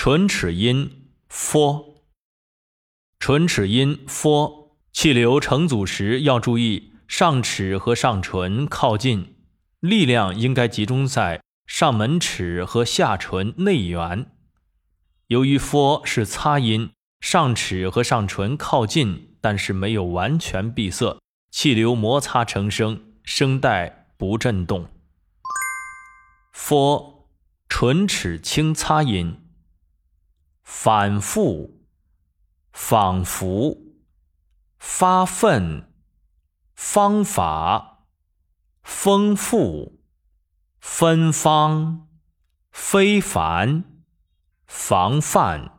唇齿音 f，唇齿音 f，气流成组时要注意上齿和上唇靠近，力量应该集中在上门齿和下唇内缘。由于 f 是擦音，上齿和上唇靠近，但是没有完全闭塞，气流摩擦成声，声带不振动。f 唇齿轻擦音。反复，仿佛，发奋，方法，丰富，芬芳，非凡，防范。